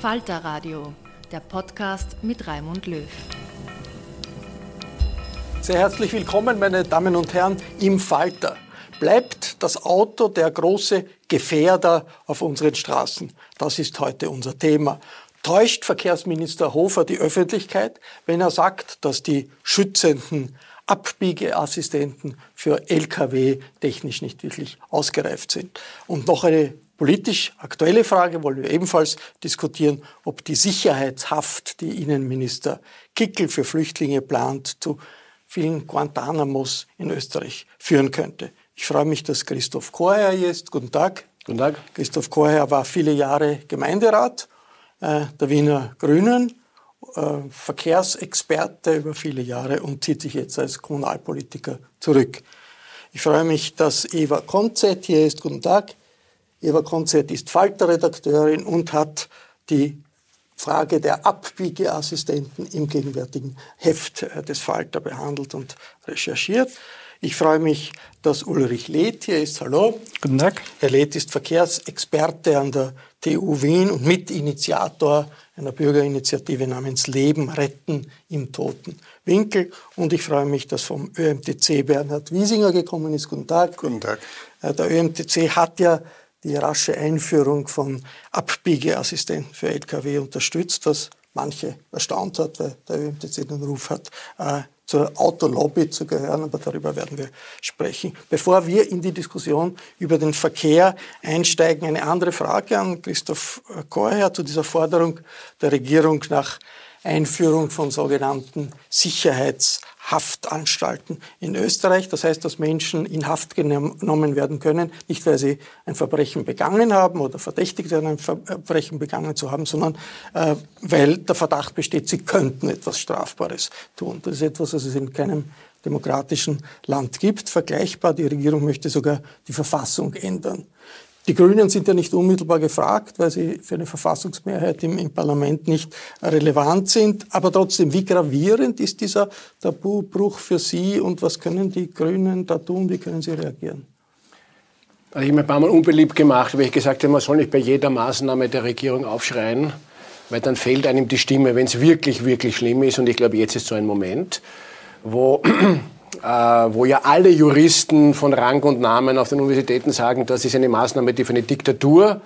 Falter Radio, der Podcast mit Raimund Löw. Sehr herzlich willkommen, meine Damen und Herren, im Falter. Bleibt das Auto der große Gefährder auf unseren Straßen? Das ist heute unser Thema. Täuscht Verkehrsminister Hofer die Öffentlichkeit, wenn er sagt, dass die schützenden Abbiegeassistenten für Lkw technisch nicht wirklich ausgereift sind? Und noch eine politisch aktuelle Frage wollen wir ebenfalls diskutieren, ob die Sicherheitshaft, die Innenminister Kickel für Flüchtlinge plant, zu vielen Guantanamos in Österreich führen könnte. Ich freue mich, dass Christoph Korher hier ist. Guten Tag. Guten Tag. Christoph Korher war viele Jahre Gemeinderat äh, der Wiener Grünen, äh, Verkehrsexperte über viele Jahre und zieht sich jetzt als Kommunalpolitiker zurück. Ich freue mich, dass Eva Konzett hier ist. Guten Tag. Eva Konzert ist Falter-Redakteurin und hat die Frage der Abbiegeassistenten im gegenwärtigen Heft äh, des Falter behandelt und recherchiert. Ich freue mich, dass Ulrich Leth hier ist. Hallo. Guten Tag. Herr Leth ist Verkehrsexperte an der TU Wien und Mitinitiator einer Bürgerinitiative namens Leben retten im toten Winkel. Und ich freue mich, dass vom ÖMTC Bernhard Wiesinger gekommen ist. Guten Tag. Guten Tag. Äh, der ÖMTC hat ja die rasche Einführung von Abbiegeassistenten für Lkw unterstützt, was manche erstaunt hat, weil der ÖMTC den Ruf hat, äh, zur Autolobby zu gehören, aber darüber werden wir sprechen. Bevor wir in die Diskussion über den Verkehr einsteigen, eine andere Frage an Christoph Korher zu dieser Forderung der Regierung nach Einführung von sogenannten Sicherheitshaftanstalten in Österreich. Das heißt, dass Menschen in Haft genommen werden können, nicht weil sie ein Verbrechen begangen haben oder verdächtigt werden, ein Verbrechen begangen zu haben, sondern äh, weil der Verdacht besteht, sie könnten etwas Strafbares tun. Das ist etwas, was es in keinem demokratischen Land gibt. Vergleichbar, die Regierung möchte sogar die Verfassung ändern. Die Grünen sind ja nicht unmittelbar gefragt, weil sie für eine Verfassungsmehrheit im, im, Parlament nicht relevant sind. Aber trotzdem, wie gravierend ist dieser Tabubruch für Sie und was können die Grünen da tun? Wie können Sie reagieren? Also ich habe mir ein paar Mal unbeliebt gemacht, weil ich gesagt habe, man soll nicht bei jeder Maßnahme der Regierung aufschreien, weil dann fehlt einem die Stimme, wenn es wirklich, wirklich schlimm ist. Und ich glaube, jetzt ist so ein Moment, wo wo ja alle Juristen von Rang und Namen auf den Universitäten sagen, das ist eine Maßnahme, die für eine Diktatur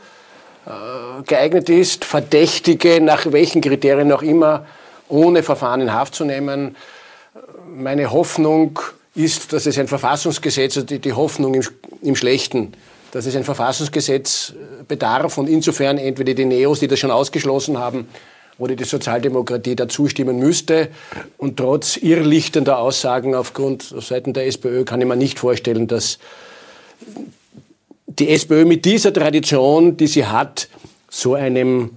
äh, geeignet ist, Verdächtige nach welchen Kriterien auch immer ohne Verfahren in Haft zu nehmen. Meine Hoffnung ist, dass es ein Verfassungsgesetz, also die, Hoffnung im, im Schlechten, dass es ein Verfassungsgesetz bedarf und insofern entweder die Neos, die das schon ausgeschlossen haben, oder die Sozialdemokratie da zustimmen müsste. Und trotz irrlichtender Aussagen aufgrund auf Seiten der SPÖ kann ich mir nicht vorstellen, dass die SPÖ mit dieser Tradition, die sie hat, so einem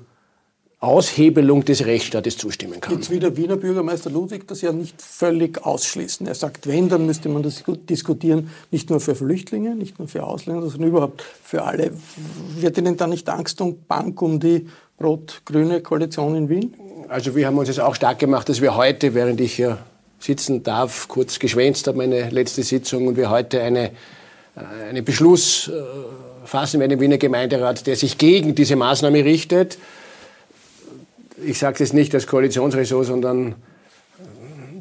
Aushebelung des Rechtsstaates zustimmen kann. Jetzt will der Wiener Bürgermeister Ludwig das ja nicht völlig ausschließen. Er sagt, wenn, dann müsste man das diskutieren, nicht nur für Flüchtlinge, nicht nur für Ausländer, sondern überhaupt für alle. Wird Ihnen da nicht Angst und Bank um die rot-grüne Koalition in Wien? Also wir haben uns jetzt auch stark gemacht, dass wir heute, während ich hier sitzen darf, kurz geschwänzt habe, meine letzte Sitzung, und wir heute eine, äh, einen Beschluss äh, fassen werden im Wiener Gemeinderat, der sich gegen diese Maßnahme richtet ich sage das nicht als Koalitionsressort, sondern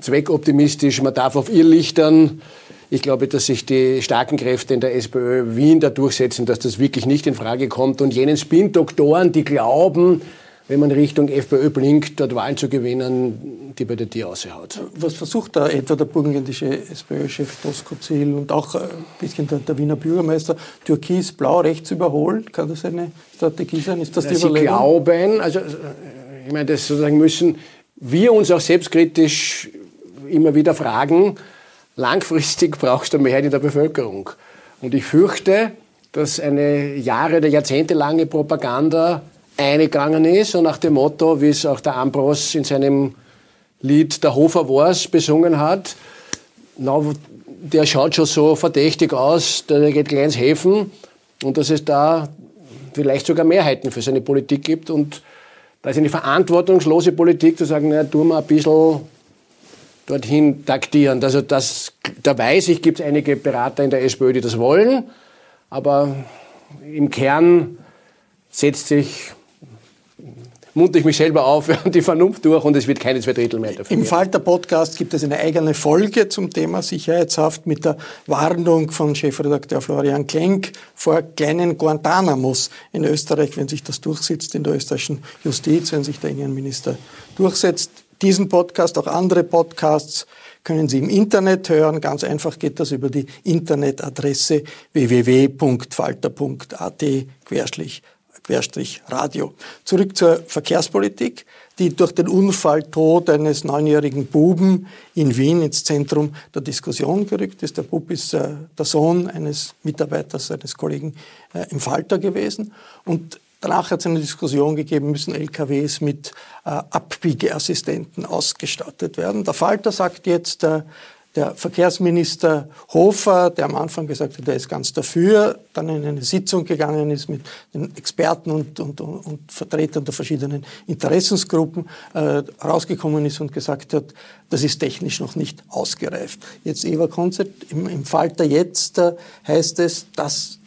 zweckoptimistisch. Man darf auf Irrlichtern. Ich glaube, dass sich die starken Kräfte in der SPÖ Wien da durchsetzen, dass das wirklich nicht in Frage kommt. Und jenen Spin-Doktoren, die glauben, wenn man Richtung FPÖ blinkt, dort Wahlen zu gewinnen, die bei der Tier aushaut. Was versucht da etwa der burgenländische SPÖ-Chef Tosko Ziel und auch ein bisschen der, der, Wiener Bürgermeister Türkis-Blau rechts überholen? Kann das eine Strategie sein? Ist das die Sie Überlegung? glauben, also ich meine, das sozusagen müssen wir uns auch selbstkritisch immer wieder fragen, langfristig brauchst du Mehrheit in der Bevölkerung. Und ich fürchte, dass eine Jahre- oder jahrzehntelange Propaganda eingegangen ist und nach dem Motto, wie es auch der Ambros in seinem Lied Der Hofer Wars besungen hat, na, der schaut schon so verdächtig aus, der geht gleich ins Häfen und dass es da vielleicht sogar Mehrheiten für seine Politik gibt und da ist eine verantwortungslose Politik zu sagen, na, tun wir ein bisschen dorthin taktieren. Also das, da weiß ich, gibt es einige Berater in der SPÖ, die das wollen, aber im Kern setzt sich munter ich mich selber auf und die Vernunft durch und es wird keine zwei Drittel mehr dafür. Im Falter Podcast gibt es eine eigene Folge zum Thema Sicherheitshaft mit der Warnung von Chefredakteur Florian Klenk vor kleinen Guantanamos in Österreich, wenn sich das durchsetzt in der österreichischen Justiz, wenn sich der Innenminister durchsetzt. Diesen Podcast, auch andere Podcasts können Sie im Internet hören. Ganz einfach geht das über die Internetadresse www.falter.at Radio. Zurück zur Verkehrspolitik, die durch den Unfalltod eines neunjährigen Buben in Wien ins Zentrum der Diskussion gerückt ist. Der Bub ist äh, der Sohn eines Mitarbeiters, eines Kollegen äh, im Falter gewesen. Und danach hat es eine Diskussion gegeben, müssen LKWs mit äh, Abbiegeassistenten ausgestattet werden. Der Falter sagt jetzt, äh, der Verkehrsminister Hofer, der am Anfang gesagt hat, er ist ganz dafür, dann in eine Sitzung gegangen ist mit den Experten und, und, und Vertretern der verschiedenen Interessensgruppen, äh, rausgekommen ist und gesagt hat, das ist technisch noch nicht ausgereift. Jetzt Eva Konzert, im, im Falter jetzt äh, heißt es, das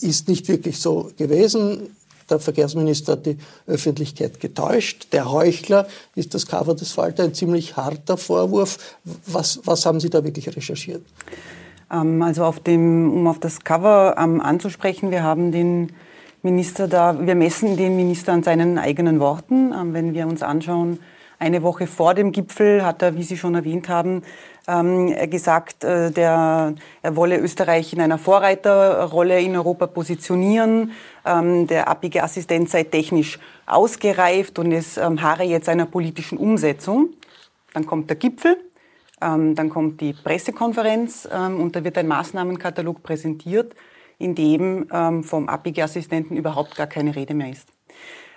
ist nicht wirklich so gewesen der Verkehrsminister hat die Öffentlichkeit getäuscht. Der Heuchler ist das Cover des Falter ein ziemlich harter Vorwurf. Was, was haben Sie da wirklich recherchiert? Ähm, also auf dem, um auf das Cover ähm, anzusprechen, wir haben den Minister da, wir messen den Minister an seinen eigenen Worten. Ähm, wenn wir uns anschauen, eine Woche vor dem Gipfel hat er, wie Sie schon erwähnt haben, ähm, gesagt, äh, der, er wolle Österreich in einer Vorreiterrolle in Europa positionieren. Ähm, der abbiege Assistent sei technisch ausgereift und es ähm, harre jetzt einer politischen Umsetzung. Dann kommt der Gipfel, ähm, dann kommt die Pressekonferenz ähm, und da wird ein Maßnahmenkatalog präsentiert, in dem ähm, vom abbiege Assistenten überhaupt gar keine Rede mehr ist.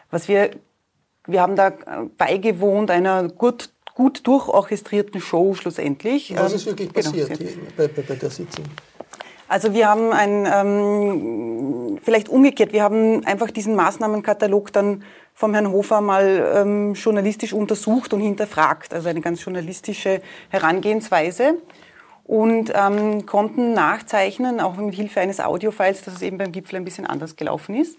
Was wir wir haben da äh, beigewohnt einer gut, gut durchorchestrierten Show schlussendlich. Was ist wirklich genau, passiert genau, bei, bei, bei der Sitzung? Also wir haben ein, ähm, vielleicht umgekehrt, wir haben einfach diesen Maßnahmenkatalog dann vom Herrn Hofer mal ähm, journalistisch untersucht und hinterfragt, also eine ganz journalistische Herangehensweise und ähm, konnten nachzeichnen, auch mit Hilfe eines Audiofiles, dass es eben beim Gipfel ein bisschen anders gelaufen ist.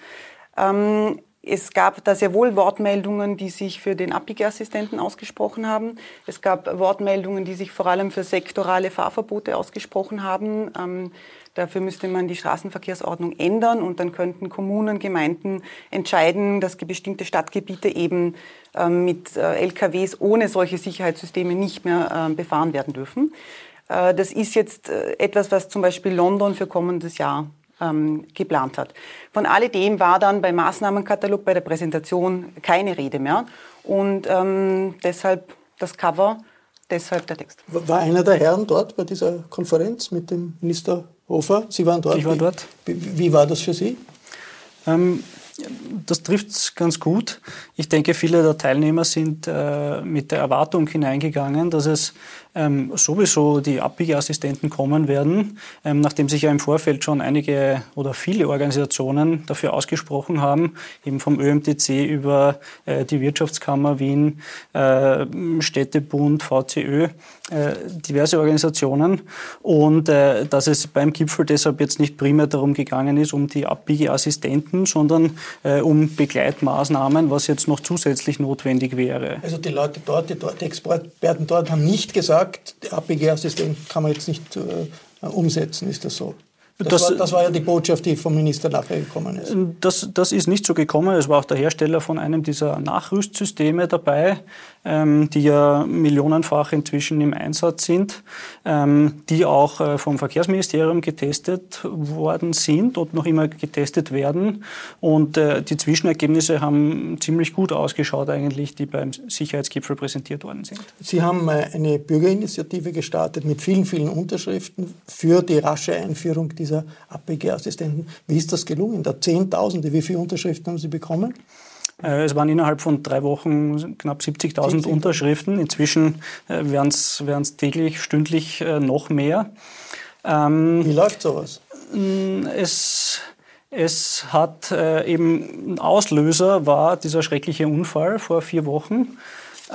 Ähm, es gab da sehr wohl Wortmeldungen, die sich für den Abbiegeassistenten ausgesprochen haben. Es gab Wortmeldungen, die sich vor allem für sektorale Fahrverbote ausgesprochen haben. Ähm, dafür müsste man die Straßenverkehrsordnung ändern und dann könnten Kommunen, Gemeinden entscheiden, dass bestimmte Stadtgebiete eben ähm, mit äh, LKWs ohne solche Sicherheitssysteme nicht mehr äh, befahren werden dürfen. Äh, das ist jetzt äh, etwas, was zum Beispiel London für kommendes Jahr ähm, geplant hat. Von alledem war dann beim Maßnahmenkatalog, bei der Präsentation keine Rede mehr. Und ähm, deshalb das Cover, deshalb der Text. War einer der Herren dort bei dieser Konferenz mit dem Minister Hofer? Sie waren dort. Ich war dort. Wie, wie war das für Sie? Ähm, das trifft es ganz gut. Ich denke, viele der Teilnehmer sind äh, mit der Erwartung hineingegangen, dass es ähm, sowieso die Abbiegeassistenten kommen werden, ähm, nachdem sich ja im Vorfeld schon einige oder viele Organisationen dafür ausgesprochen haben, eben vom ÖMTC über äh, die Wirtschaftskammer Wien, äh, Städtebund, VCÖ, äh, diverse Organisationen und äh, dass es beim Gipfel deshalb jetzt nicht primär darum gegangen ist, um die Abbiegeassistenten, sondern äh, um Begleitmaßnahmen, was jetzt noch zusätzlich notwendig wäre. Also die Leute dort, die, dort, die Experten dort haben nicht gesagt, der APG-Assistent kann man jetzt nicht äh, umsetzen, ist das so? Das, das, war, das, war, ja die Botschaft, die vom Minister nachher gekommen ist. Das, das ist nicht so gekommen. Es war auch der Hersteller von einem dieser Nachrüstsysteme dabei ähm, die ja millionenfach inzwischen im Einsatz sind, ähm, die auch äh, vom Verkehrsministerium getestet worden sind und noch immer getestet werden. Und äh, die Zwischenergebnisse haben ziemlich gut ausgeschaut eigentlich, die beim Sicherheitsgipfel präsentiert worden sind. Sie haben äh, eine Bürgerinitiative gestartet mit vielen, vielen Unterschriften für die rasche Einführung dieser APG-Assistenten. Wie ist das gelungen? Da Zehntausende, wie viele Unterschriften haben Sie bekommen? Äh, es waren innerhalb von drei Wochen knapp 70.000 Unterschriften. Inzwischen äh, werden es täglich, stündlich äh, noch mehr. Ähm, Wie läuft sowas? Mm, es, es hat eben ein Auslöser war dieser schreckliche Unfall vor vier Wochen.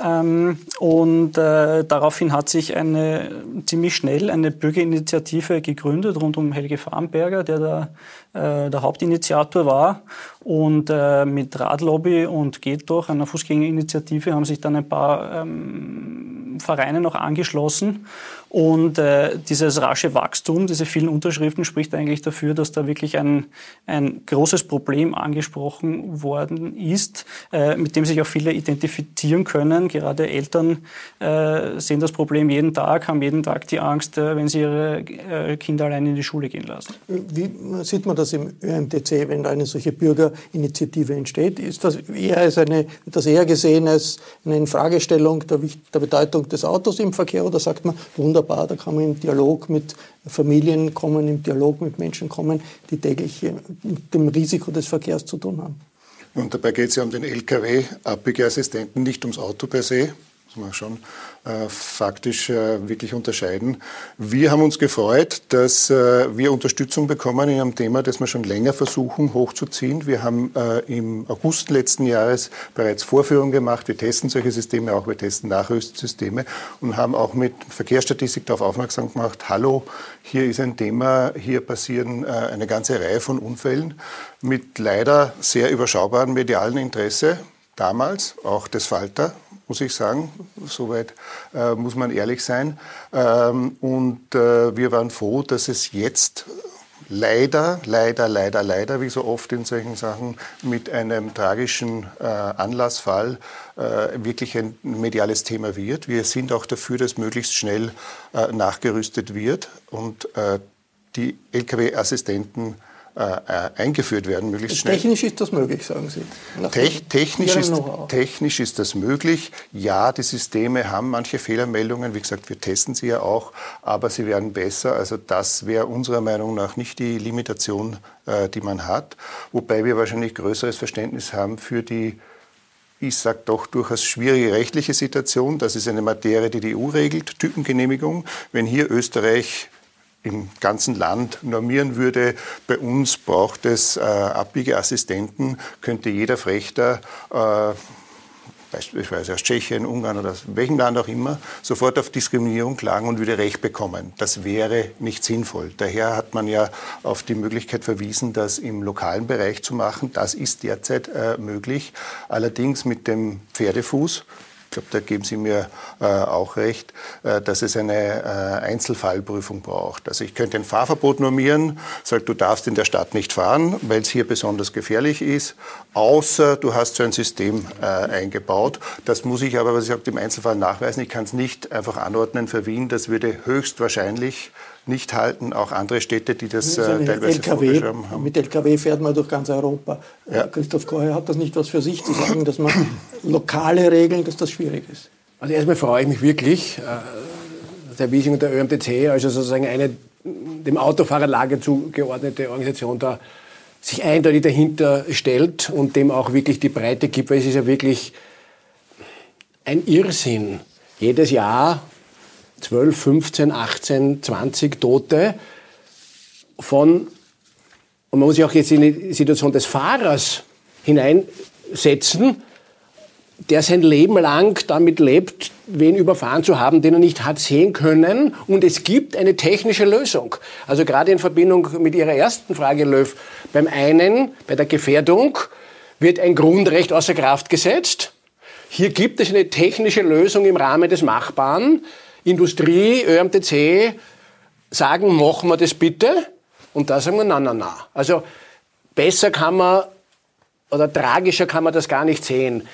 Ähm, und äh, daraufhin hat sich eine, ziemlich schnell eine Bürgerinitiative gegründet rund um Helge Farnberger, der da äh, der Hauptinitiator war. Und äh, mit Radlobby und Geht doch, einer Fußgängerinitiative, haben sich dann ein paar ähm, Vereine noch angeschlossen. Und äh, dieses rasche Wachstum, diese vielen Unterschriften spricht eigentlich dafür, dass da wirklich ein, ein großes Problem angesprochen worden ist, äh, mit dem sich auch viele identifizieren können. Gerade Eltern äh, sehen das Problem jeden Tag, haben jeden Tag die Angst, äh, wenn sie ihre äh, Kinder allein in die Schule gehen lassen. Wie sieht man das im ÖMTC, wenn eine solche Bürgerinitiative entsteht? Ist das eher als eine, das eher gesehen als eine Infragestellung der, der Bedeutung des Autos im Verkehr oder sagt man, wunderbar. Da kann man im Dialog mit Familien kommen, im Dialog mit Menschen kommen, die täglich mit dem Risiko des Verkehrs zu tun haben. Und dabei geht es ja um den Lkw-Abbiegeassistenten, nicht ums Auto per se, muss man schon äh, faktisch äh, wirklich unterscheiden. Wir haben uns gefreut, dass äh, wir Unterstützung bekommen in einem Thema, das wir schon länger versuchen hochzuziehen. Wir haben äh, im August letzten Jahres bereits Vorführungen gemacht. Wir testen solche Systeme auch, wir testen Nachrüstsysteme und haben auch mit Verkehrsstatistik darauf aufmerksam gemacht, hallo, hier ist ein Thema, hier passieren äh, eine ganze Reihe von Unfällen mit leider sehr überschaubaren medialen Interesse damals, auch des Falter, muss ich sagen. Soweit äh, muss man ehrlich sein. Ähm, und äh, wir waren froh, dass es jetzt leider, leider, leider, leider, wie so oft in solchen Sachen, mit einem tragischen äh, Anlassfall äh, wirklich ein mediales Thema wird. Wir sind auch dafür, dass möglichst schnell äh, nachgerüstet wird und äh, die Lkw-Assistenten eingeführt werden, möglichst schnell. Technisch ist das möglich, sagen Sie? Tech, technisch, ist, technisch ist das möglich. Ja, die Systeme haben manche Fehlermeldungen. Wie gesagt, wir testen sie ja auch, aber sie werden besser. Also das wäre unserer Meinung nach nicht die Limitation, äh, die man hat. Wobei wir wahrscheinlich größeres Verständnis haben für die ich sage doch durchaus schwierige rechtliche Situation. Das ist eine Materie, die die EU regelt, Typengenehmigung. Wenn hier Österreich im ganzen Land normieren würde. Bei uns braucht es äh, Abbiegeassistenten, könnte jeder Frechter äh, beispielsweise aus Tschechien, Ungarn oder aus welchem Land auch immer, sofort auf Diskriminierung klagen und würde Recht bekommen. Das wäre nicht sinnvoll. Daher hat man ja auf die Möglichkeit verwiesen, das im lokalen Bereich zu machen. Das ist derzeit äh, möglich. Allerdings mit dem Pferdefuß ich glaube, da geben Sie mir äh, auch recht, äh, dass es eine äh, Einzelfallprüfung braucht. Also ich könnte ein Fahrverbot normieren, sagt, du darfst in der Stadt nicht fahren, weil es hier besonders gefährlich ist, außer du hast so ein System äh, eingebaut. Das muss ich aber, was ich sage, im Einzelfall nachweisen. Ich kann es nicht einfach anordnen für Wien. Das würde höchstwahrscheinlich nicht halten. Auch andere Städte, die das, das äh, teilweise LKW, haben. Mit LKW fährt man durch ganz Europa. Ja. Christoph Kocher hat das nicht was für sich zu sagen, dass man lokale Regeln, dass das schwierig ist. Also erstmal freue ich mich wirklich, äh, der Wiesing und der ÖMTC, also sozusagen eine dem Autofahrerlager zugeordnete Organisation da sich eindeutig dahinter stellt und dem auch wirklich die Breite gibt, weil es ist ja wirklich ein Irrsinn. Jedes Jahr 12, 15, 18, 20 Tote von, und man muss sich auch jetzt in die Situation des Fahrers hineinsetzen, der sein Leben lang damit lebt, wen überfahren zu haben, den er nicht hat sehen können. Und es gibt eine technische Lösung. Also gerade in Verbindung mit Ihrer ersten Frage, Löw, beim einen, bei der Gefährdung, wird ein Grundrecht außer Kraft gesetzt. Hier gibt es eine technische Lösung im Rahmen des Machbaren. Industrie, ÖMTC sagen, machen wir das bitte. Und da sagen wir, na, na, na. Also besser kann man oder tragischer kann man das gar nicht sehen.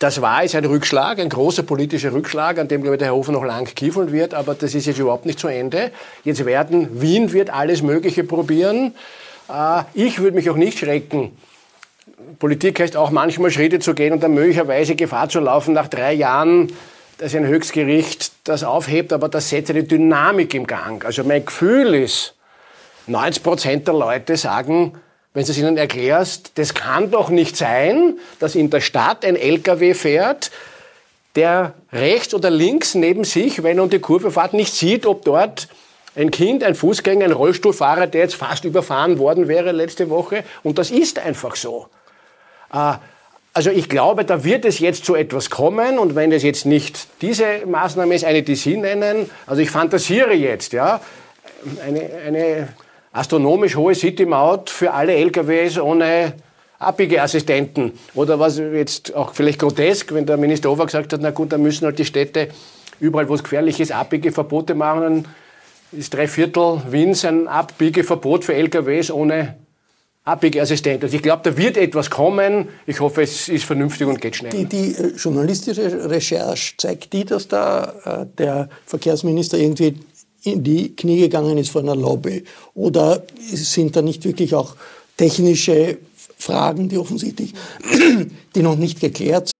Das war jetzt ein Rückschlag, ein großer politischer Rückschlag, an dem, glaube ich, der Herr Hofer noch lang kiefeln wird, aber das ist jetzt überhaupt nicht zu Ende. Jetzt werden, Wien wird alles Mögliche probieren. Äh, ich würde mich auch nicht schrecken. Politik heißt auch manchmal Schritte zu gehen und dann möglicherweise Gefahr zu laufen, nach drei Jahren, dass ein Höchstgericht das aufhebt, aber das setzt eine Dynamik im Gang. Also mein Gefühl ist, 90 Prozent der Leute sagen, wenn du es ihnen erklärst, das kann doch nicht sein, dass in der Stadt ein LKW fährt, der rechts oder links neben sich, wenn er um die Kurve fährt, nicht sieht, ob dort ein Kind, ein Fußgänger, ein Rollstuhlfahrer, der jetzt fast überfahren worden wäre letzte Woche. Und das ist einfach so. Also ich glaube, da wird es jetzt zu etwas kommen und wenn es jetzt nicht diese Maßnahme ist, eine, die Sie nennen, also ich fantasiere jetzt, ja, eine, eine astronomisch hohe City-Maut für alle LKWs ohne Abbiegeassistenten. Oder was jetzt auch vielleicht grotesk, wenn der Minister Over gesagt hat, na gut, dann müssen halt die Städte überall, wo es gefährlich ist, Abbiegeverbote machen. Dann ist drei Viertel Wiens ein Abbiegeverbot für LKWs ohne Abbiegeassistent. Also ich glaube, da wird etwas kommen. Ich hoffe, es ist vernünftig und geht schnell. Die, die äh, journalistische Recherche zeigt die, dass da äh, der Verkehrsminister irgendwie in die Knie gegangen ist von einer Lobby? Oder sind da nicht wirklich auch technische Fragen, die offensichtlich, die noch nicht geklärt sind?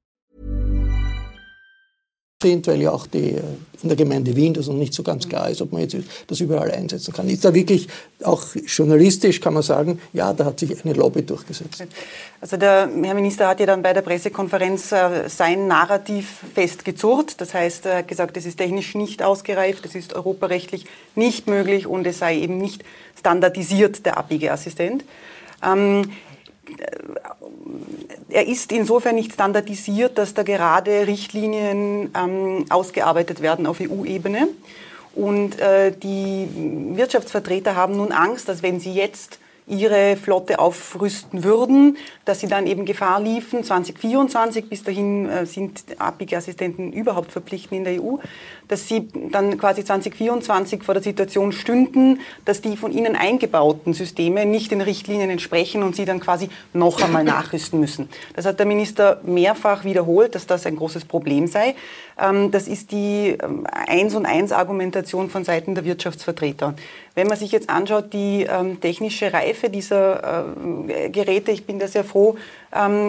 Weil ja auch die, äh, in der Gemeinde Wien das noch nicht so ganz klar ist, ob man jetzt das überall einsetzen kann. Ist da wirklich auch journalistisch kann man sagen, ja, da hat sich eine Lobby durchgesetzt. Also der Herr Minister hat ja dann bei der Pressekonferenz äh, sein Narrativ festgezurrt. Das heißt, er hat gesagt, es ist technisch nicht ausgereift, es ist europarechtlich nicht möglich und es sei eben nicht standardisiert, der Abbiegeassistent. Ähm, er ist insofern nicht standardisiert, dass da gerade Richtlinien ähm, ausgearbeitet werden auf EU-Ebene. Und äh, die Wirtschaftsvertreter haben nun Angst, dass wenn sie jetzt ihre Flotte aufrüsten würden, dass sie dann eben Gefahr liefen. 2024, bis dahin äh, sind Abbiegeassistenten überhaupt verpflichtend in der EU, dass sie dann quasi 2024 vor der Situation stünden, dass die von ihnen eingebauten Systeme nicht den Richtlinien entsprechen und sie dann quasi noch einmal nachrüsten müssen. Das hat der Minister mehrfach wiederholt, dass das ein großes Problem sei. Ähm, das ist die ähm, Eins und Eins Argumentation von Seiten der Wirtschaftsvertreter. Wenn man sich jetzt anschaut, die ähm, technische Reife dieser Geräte, ich bin da sehr froh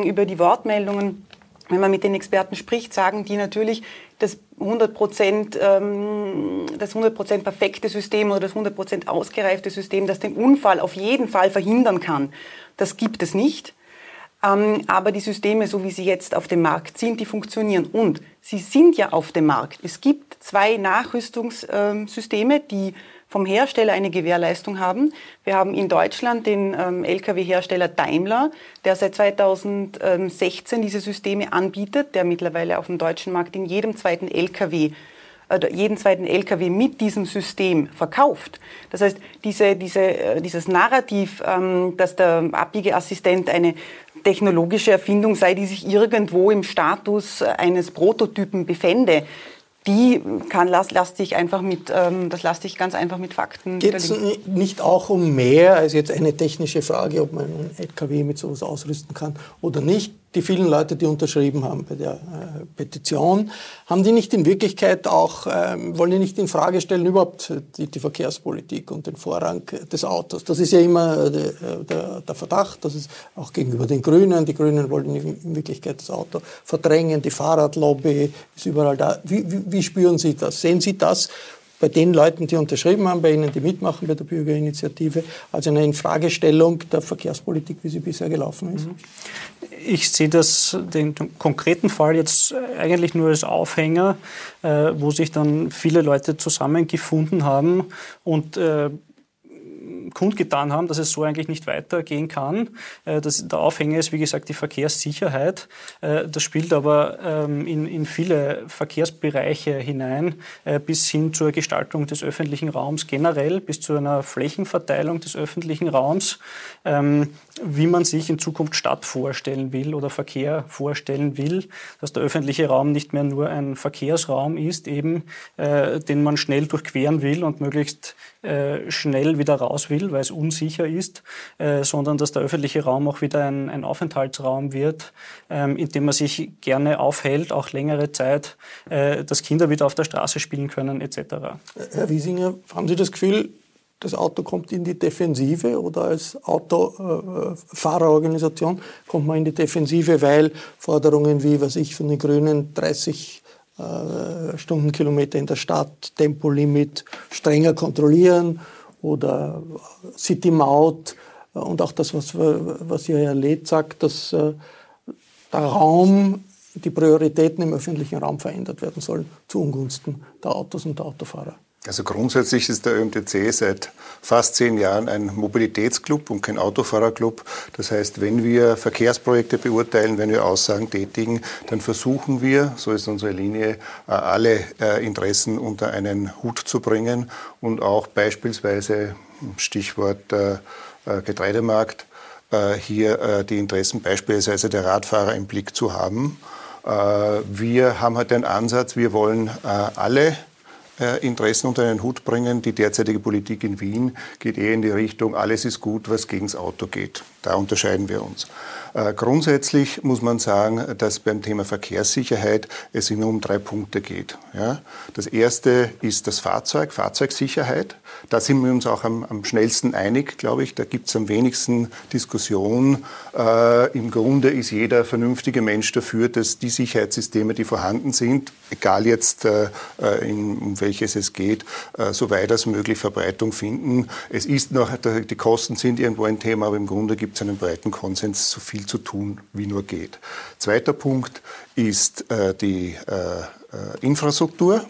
über die Wortmeldungen, wenn man mit den Experten spricht, sagen die natürlich, das 100 Prozent, das 100 Prozent perfekte System oder das 100 Prozent ausgereifte System, das den Unfall auf jeden Fall verhindern kann, das gibt es nicht. Ähm, aber die Systeme, so wie sie jetzt auf dem Markt sind, die funktionieren. Und sie sind ja auf dem Markt. Es gibt zwei Nachrüstungssysteme, die vom Hersteller eine Gewährleistung haben. Wir haben in Deutschland den ähm, Lkw-Hersteller Daimler, der seit 2016 diese Systeme anbietet, der mittlerweile auf dem deutschen Markt in jedem zweiten Lkw jeden zweiten Lkw mit diesem System verkauft. Das heißt, diese, diese, äh, dieses Narrativ, ähm, dass der Abbiegeassistent eine technologische Erfindung sei, die sich irgendwo im Status eines Prototypen befände, die kann, las, las sich einfach mit, ähm, das lässt sich ganz einfach mit Fakten Geht es nicht auch um mehr als jetzt eine technische Frage, ob man einen LKW mit sowas ausrüsten kann oder nicht? Die vielen Leute, die unterschrieben haben bei der äh, Petition, haben die nicht in Wirklichkeit auch, ähm, wollen die nicht in Frage stellen überhaupt die, die, Verkehrspolitik und den Vorrang des Autos? Das ist ja immer der, der, der, Verdacht, das ist auch gegenüber den Grünen. Die Grünen wollen in Wirklichkeit das Auto verdrängen, die Fahrradlobby ist überall da. Wie, wie, wie spüren Sie das? Sehen Sie das bei den Leuten, die unterschrieben haben, bei Ihnen, die mitmachen bei der Bürgerinitiative, also eine Infragestellung der Verkehrspolitik, wie sie bisher gelaufen ist? Ich sehe das, den konkreten Fall jetzt eigentlich nur als Aufhänger, äh, wo sich dann viele Leute zusammengefunden haben und äh, kundgetan haben, dass es so eigentlich nicht weitergehen kann. Äh, das, der Aufhänger ist, wie gesagt, die Verkehrssicherheit. Äh, das spielt aber ähm, in, in viele Verkehrsbereiche hinein, äh, bis hin zur Gestaltung des öffentlichen Raums generell, bis zu einer Flächenverteilung des öffentlichen Raums, ähm, wie man sich in Zukunft Stadt vorstellen will oder Verkehr vorstellen will, dass der öffentliche Raum nicht mehr nur ein Verkehrsraum ist, eben, den man schnell durchqueren will und möglichst schnell wieder raus will, weil es unsicher ist, äh, sondern dass der öffentliche Raum auch wieder ein, ein Aufenthaltsraum wird, ähm, in dem man sich gerne aufhält, auch längere Zeit, äh, dass Kinder wieder auf der Straße spielen können etc. Herr Wiesinger, haben Sie das Gefühl, das Auto kommt in die Defensive oder als Autofahrerorganisation äh, kommt man in die Defensive, weil Forderungen wie, was ich von den Grünen 30 äh, Stundenkilometer in der Stadt, Tempolimit strenger kontrollieren oder City-Maut und auch das, was, was ihr Herr Leth sagt, dass äh, der Raum, die Prioritäten im öffentlichen Raum verändert werden sollen zu Ungunsten der Autos und der Autofahrer. Also grundsätzlich ist der ÖMTC seit fast zehn Jahren ein Mobilitätsclub und kein Autofahrerclub. Das heißt, wenn wir Verkehrsprojekte beurteilen, wenn wir Aussagen tätigen, dann versuchen wir, so ist unsere Linie, äh, alle äh, Interessen unter einen Hut zu bringen und auch beispielsweise, Stichwort äh, Getreidemarkt, hier die Interessen beispielsweise der Radfahrer im Blick zu haben. Wir haben halt den Ansatz, wir wollen alle Interessen unter einen Hut bringen. Die derzeitige Politik in Wien geht eher in die Richtung, alles ist gut, was gegen das Auto geht. Da unterscheiden wir uns. Äh, grundsätzlich muss man sagen, dass beim Thema Verkehrssicherheit es immer um drei Punkte geht. Ja? Das erste ist das Fahrzeug, Fahrzeugsicherheit. Da sind wir uns auch am, am schnellsten einig, glaube ich. Da gibt es am wenigsten Diskussion. Äh, Im Grunde ist jeder vernünftige Mensch dafür, dass die Sicherheitssysteme, die vorhanden sind, egal jetzt äh, äh in, um welches es geht, äh, so weit als möglich Verbreitung finden. Es ist noch, die Kosten sind irgendwo ein Thema, aber im Grunde gibt es einen breiten Konsens, so viel zu tun, wie nur geht. Zweiter Punkt ist äh, die Infrastruktur.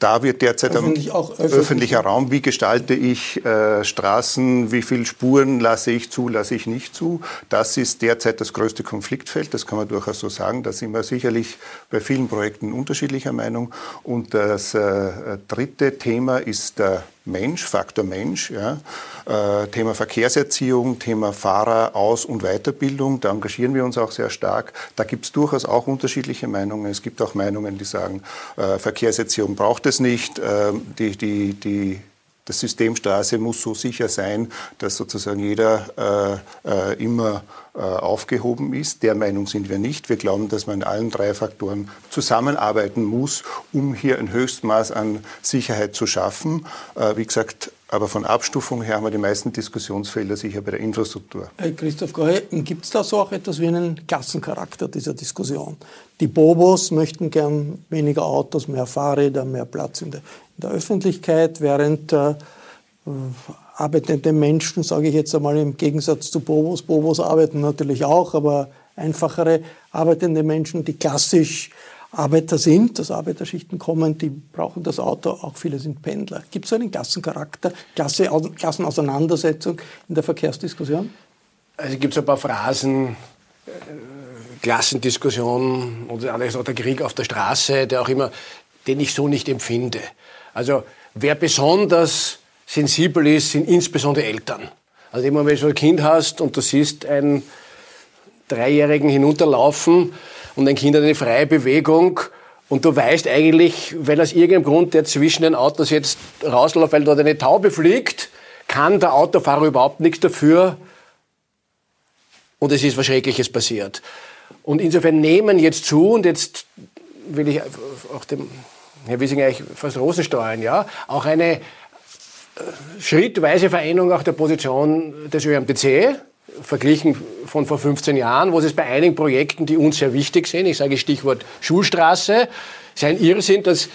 Da wird derzeit öffentlich, am öffentlich. öffentlicher Raum, wie gestalte ich äh, Straßen, wie viele Spuren lasse ich zu, lasse ich nicht zu. Das ist derzeit das größte Konfliktfeld, das kann man durchaus so sagen. Da sind wir sicherlich bei vielen Projekten unterschiedlicher Meinung. Und das äh, dritte Thema ist der Mensch, Faktor Mensch, ja. Äh, Thema Verkehrserziehung, Thema Fahrer, Aus- und Weiterbildung, da engagieren wir uns auch sehr stark. Da gibt es durchaus auch unterschiedliche Meinungen. Es gibt auch Meinungen, die sagen, äh, Verkehrserziehung braucht es nicht, äh, die, die, die das System Straße muss so sicher sein, dass sozusagen jeder äh, immer aufgehoben ist. Der Meinung sind wir nicht. Wir glauben, dass man in allen drei Faktoren zusammenarbeiten muss, um hier ein Höchstmaß an Sicherheit zu schaffen. Äh, wie gesagt, aber von Abstufung her haben wir die meisten Diskussionsfelder sicher bei der Infrastruktur. Herr Christoph Goy, gibt es da so auch etwas wie einen Klassencharakter dieser Diskussion? Die Bobos möchten gern weniger Autos, mehr Fahrräder, mehr Platz in der, in der Öffentlichkeit, während äh, arbeitende Menschen, sage ich jetzt einmal im Gegensatz zu Bobos, Bobos arbeiten natürlich auch, aber einfachere arbeitende Menschen, die klassisch Arbeiter sind, aus Arbeiterschichten kommen, die brauchen das Auto, auch viele sind Pendler. Gibt es so einen Klassencharakter, Klasse, Klassenauseinandersetzung in der Verkehrsdiskussion? Also gibt es ein paar Phrasen, äh, Klassendiskussion oder der Krieg auf der Straße, der auch immer den ich so nicht empfinde. Also wer besonders sensibel ist, sind insbesondere Eltern. Also immer wenn du ein Kind hast und du siehst einen Dreijährigen hinunterlaufen und ein Kind hat eine freie Bewegung und du weißt eigentlich, wenn aus irgendeinem Grund der zwischen den Autos jetzt rausläuft, weil dort eine Taube fliegt, kann der Autofahrer überhaupt nichts dafür und es ist was Schreckliches passiert. Und insofern nehmen jetzt zu, und jetzt will ich auch dem Herr Wiesinger eigentlich fast Rosen steuern, ja, auch eine schrittweise Veränderung auch der Position des ÖMTC, verglichen von vor 15 Jahren, wo es bei einigen Projekten, die uns sehr wichtig sind, ich sage Stichwort Schulstraße, ist ein Irrsinn, dass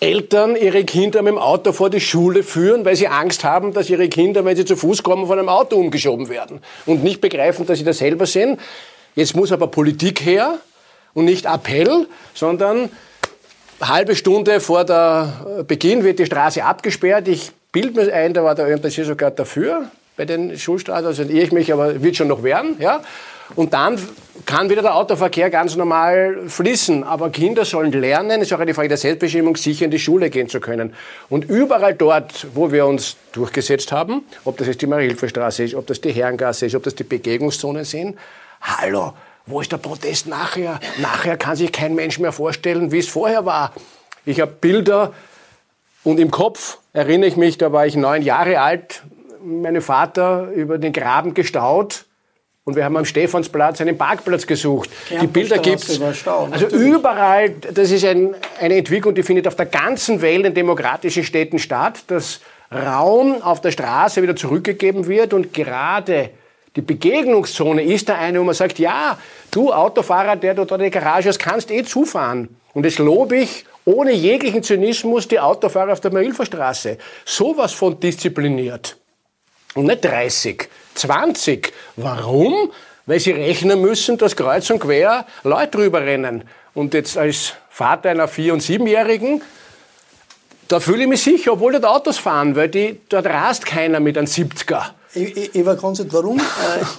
Eltern ihre Kinder mit dem Auto vor die Schule führen, weil sie Angst haben, dass ihre Kinder, wenn sie zu Fuß kommen, von einem Auto umgeschoben werden und nicht begreifen, dass sie das selber sind. Jetzt muss aber Politik her und nicht Appell, sondern halbe Stunde vor der Beginn wird die Straße abgesperrt. Ich bilde mir ein, da war der ÖMTC sogar dafür bei den Schulstraßen, also ich mich, aber wird schon noch werden. Ja? Und dann kann wieder der Autoverkehr ganz normal fließen. Aber Kinder sollen lernen, ist auch eine Frage der Selbstbestimmung, sicher in die Schule gehen zu können. Und überall dort, wo wir uns durchgesetzt haben, ob das jetzt die Marie-Hilfer-Straße ist, ob das die Herrengasse ist, ob das die Begegnungszonen sind, hallo, wo ist der Protest nachher? Nachher kann sich kein Mensch mehr vorstellen, wie es vorher war. Ich habe Bilder und im Kopf erinnere ich mich, da war ich neun Jahre alt, mein Vater über den Graben gestaut und wir haben am Stephansplatz einen Parkplatz gesucht. Die Bilder gibt es. Also überall, das ist ein, eine Entwicklung, die findet auf der ganzen Welt in demokratischen Städten statt, dass Raum auf der Straße wieder zurückgegeben wird und gerade die Begegnungszone ist da eine, wo man sagt, ja, du Autofahrer, der du dort in der Garage hast, kannst eh zufahren. Und das lobe ich ohne jeglichen Zynismus die Autofahrer auf der Marilferstraße. Sowas von diszipliniert. Und nicht 30. 20. Warum? Weil sie rechnen müssen, dass kreuz und quer Leute drüber rennen. Und jetzt als Vater einer Vier- und Siebenjährigen, da fühle ich mich sicher, obwohl dort Autos fahren, weil die, dort rast keiner mit einem 70er. Eva Konzert, warum äh,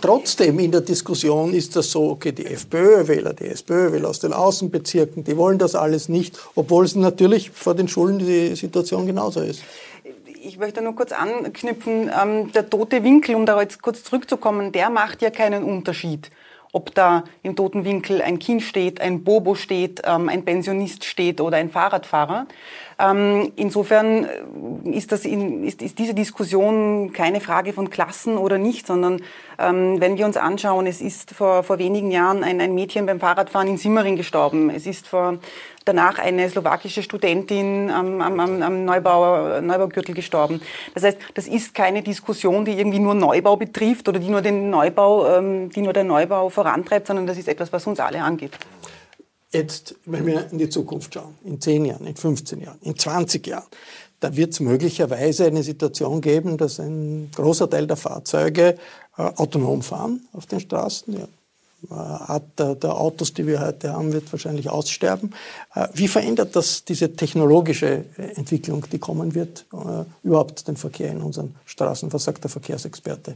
trotzdem in der Diskussion ist das so, okay, die FPÖ-Wähler, die SPÖ-Wähler aus den Außenbezirken, die wollen das alles nicht, obwohl es natürlich vor den Schulen die Situation genauso ist ich möchte nur kurz anknüpfen. Ähm, der tote Winkel, um da jetzt kurz zurückzukommen, der macht ja keinen Unterschied. Ob da im toten Winkel ein Kind steht, ein Bobo steht, ähm, ein Pensionist steht oder ein Fahrradfahrer. Ähm, insofern äh, ist, das in, ist, ist diese Diskussion keine Frage von Klassen oder nicht, sondern ähm, wenn wir uns anschauen, es ist vor, vor wenigen Jahren ein, ein Mädchen beim Fahrradfahren in Simmering gestorben. Es ist vor, danach eine slowakische Studentin am, am, am Neubauer, Neubaugürtel gestorben. Das heißt, das ist keine Diskussion, die irgendwie nur Neubau betrifft oder die nur den Neubau, ähm, die nur den Neubau vorantreibt, sondern das ist etwas, was uns alle angeht. Jetzt, wenn wir in die Zukunft schauen, in 10 Jahren, in 15 Jahren, in 20 Jahren, da wird es möglicherweise eine Situation geben, dass ein großer Teil der Fahrzeuge äh, autonom fahren auf den Straßen. Die äh, Art der, der, Autos, die wir heute haben, wird wahrscheinlich aussterben. Äh, wie verändert das diese technologische Entwicklung, die kommen wird, äh, überhaupt den Verkehr in unseren Straßen? Was sagt der Verkehrsexperte?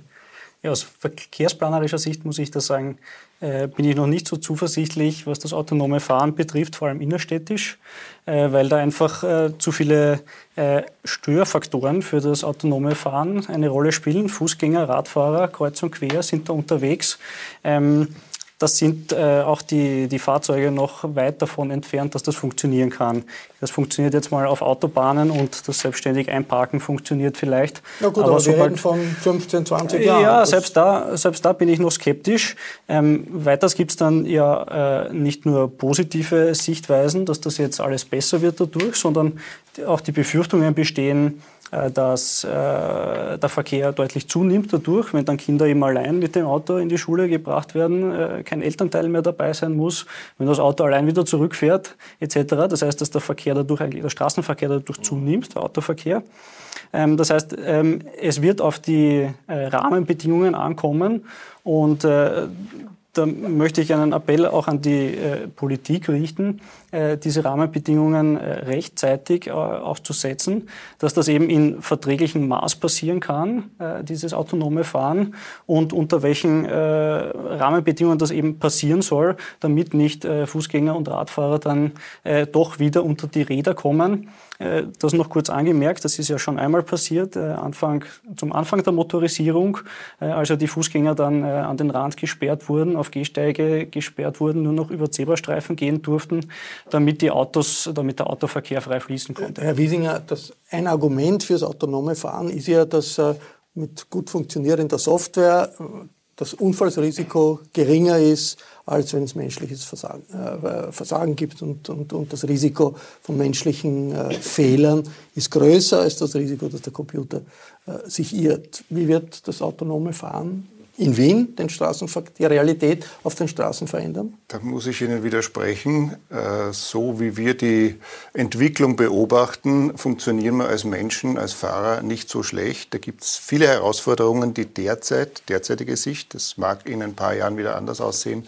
Ja, aus verkehrsplanerischer Sicht muss ich da sagen, äh, bin ich noch nicht so zuversichtlich, was das autonome Fahren betrifft, vor allem innerstädtisch, äh, weil da einfach äh, zu viele äh, Störfaktoren für das autonome Fahren eine Rolle spielen. Fußgänger, Radfahrer, kreuz und quer sind da unterwegs. Ähm, das sind äh, auch die, die Fahrzeuge noch weit davon entfernt, dass das funktionieren kann. Das funktioniert jetzt mal auf Autobahnen und das selbstständig Einparken funktioniert vielleicht. Na gut, aber, aber wir reden von 15, 20 Jahren. Ja, selbst da, selbst da bin ich noch skeptisch. Ähm, weiters gibt es dann ja äh, nicht nur positive Sichtweisen, dass das jetzt alles besser wird dadurch, sondern auch die Befürchtungen bestehen, dass äh, der Verkehr deutlich zunimmt dadurch, wenn dann Kinder eben allein mit dem Auto in die Schule gebracht werden, äh, kein Elternteil mehr dabei sein muss, wenn das Auto allein wieder zurückfährt etc. Das heißt, dass der Verkehr dadurch der Straßenverkehr dadurch zunimmt, der Autoverkehr. Ähm, das heißt, ähm, es wird auf die Rahmenbedingungen ankommen und da möchte ich einen Appell auch an die äh, Politik richten, äh, diese Rahmenbedingungen äh, rechtzeitig äh, auch zu setzen, dass das eben in verträglichem Maß passieren kann, äh, dieses autonome Fahren und unter welchen äh, Rahmenbedingungen das eben passieren soll, damit nicht Fußgänger und Radfahrer dann doch wieder unter die Räder kommen. Äh, das noch kurz angemerkt, das ist ja schon einmal passiert, äh, Anfang, zum Anfang der Motorisierung, als ja die Fußgänger dann an den Rand gesperrt wurden, auf Gehsteige gesperrt wurden, nur noch über Zebrastreifen gehen durften, damit, die Autos, damit der Autoverkehr frei fließen konnte. Herr Wiesinger, das, ein Argument fürs autonome Fahren ist ja, dass mit gut funktionierender Software das Unfallsrisiko geringer ist, als wenn es menschliches Versagen, äh, Versagen gibt. Und, und, und, das Risiko von menschlichen äh, Fehlern ist größer als das Risiko, dass der Computer äh, sich irrt. Wie wird das autonome Fahren in Wien den Straßenverkehr, die Realität auf den Straßen verändern? Da muss ich Ihnen widersprechen. Äh, so wie wir die Entwicklung beobachten, funktionieren wir als Menschen, als Fahrer nicht so schlecht. Da gibt es viele Herausforderungen, die derzeit, derzeitige Sicht, das mag in ein paar Jahren wieder anders aussehen,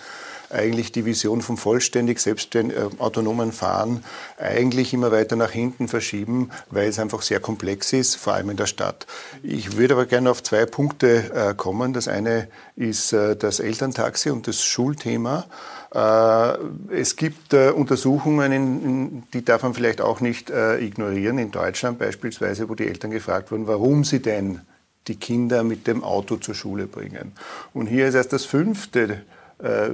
eigentlich die Vision vom vollständig selbstständig äh, autonomen Fahren eigentlich immer weiter nach hinten verschieben, weil es einfach sehr komplex ist, vor allem in der Stadt. Ich würde aber gerne auf zwei Punkte äh, kommen. Das eine ist äh, das Elterntaxi und das Schulthema. Äh, es gibt äh, Untersuchungen, die darf man vielleicht auch nicht äh, ignorieren, in Deutschland beispielsweise, wo die Eltern gefragt wurden, warum sie denn die Kinder mit dem Auto zur Schule bringen. Und hier ist erst das fünfte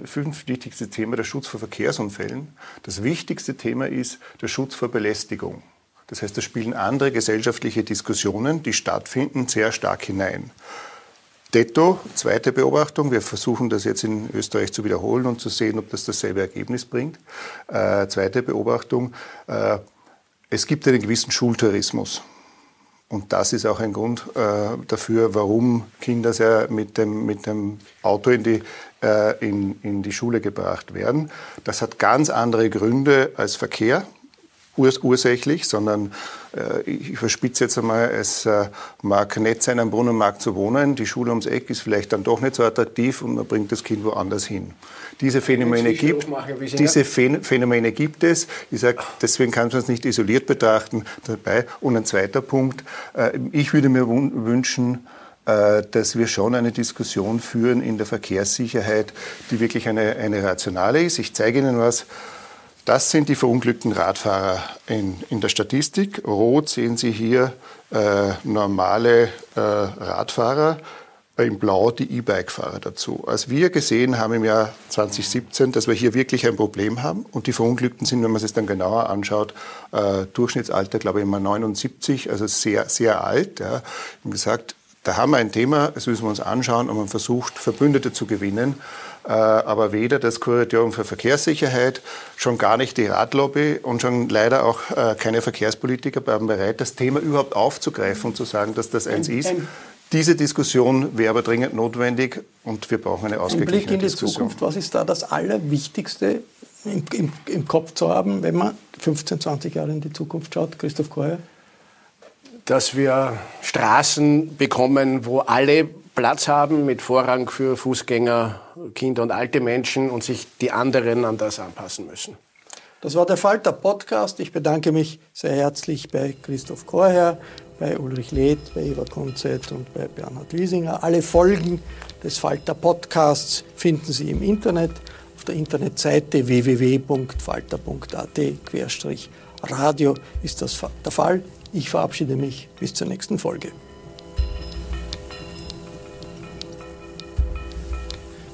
fünf wichtigste Thema der Schutz vor Verkehrsunfällen. Das wichtigste Thema ist der Schutz vor Belästigung. Das heißt, da spielen andere gesellschaftliche Diskussionen, die stattfinden, sehr stark hinein. Detto, zweite Beobachtung. Wir versuchen das jetzt in Österreich zu wiederholen und zu sehen, ob das dasselbe Ergebnis bringt. Äh, zweite Beobachtung. Äh, es gibt einen gewissen Schultourismus. Und das ist auch ein Grund äh, dafür, warum Kinder sehr mit dem, mit dem Auto in die, äh, in, in die Schule gebracht werden. Das hat ganz andere Gründe als Verkehr urs ursächlich, sondern äh, ich überspitze jetzt einmal, es äh, mag nett sein, am Brunnenmarkt zu wohnen, die Schule ums Eck ist vielleicht dann doch nicht so attraktiv und man bringt das Kind woanders hin. Diese Phänomene, gibt, diese Phänomene gibt es. Ich sage, deswegen kann man es nicht isoliert betrachten dabei. Und ein zweiter Punkt, äh, ich würde mir wünschen, äh, dass wir schon eine Diskussion führen in der Verkehrssicherheit, die wirklich eine, eine rationale ist. Ich zeige Ihnen was. Das sind die verunglückten Radfahrer in, in der Statistik. Rot sehen Sie hier äh, normale äh, Radfahrer, in Blau die E-Bike-Fahrer dazu. Als wir gesehen haben im Jahr 2017, dass wir hier wirklich ein Problem haben und die Verunglückten sind, wenn man es dann genauer anschaut, äh, Durchschnittsalter, glaube ich, immer 79, also sehr, sehr alt. Ja. Und gesagt, da haben wir ein Thema, das müssen wir uns anschauen und man versucht, Verbündete zu gewinnen. Äh, aber weder das Kuratorium für Verkehrssicherheit, schon gar nicht die Radlobby und schon leider auch äh, keine Verkehrspolitiker waren bereit, das Thema überhaupt aufzugreifen und zu sagen, dass das eins ist. Diese Diskussion wäre aber dringend notwendig und wir brauchen eine ausgeglichene Diskussion. Blick in die Diskussion. Zukunft, was ist da das Allerwichtigste im, im, im, Kopf zu haben, wenn man 15, 20 Jahre in die Zukunft schaut? Christoph Kreuer? Dass wir Straßen bekommen, wo alle Platz haben mit Vorrang für Fußgänger, Kinder und alte Menschen und sich die anderen an das anpassen müssen. Das war der Falter Podcast. Ich bedanke mich sehr herzlich bei Christoph Korher, bei Ulrich Leth, bei Eva Konzett und bei Bernhard Wiesinger. Alle Folgen des Falter Podcasts finden Sie im Internet auf der Internetseite www.falter.at-radio ist das der Fall. Ich verabschiede mich bis zur nächsten Folge.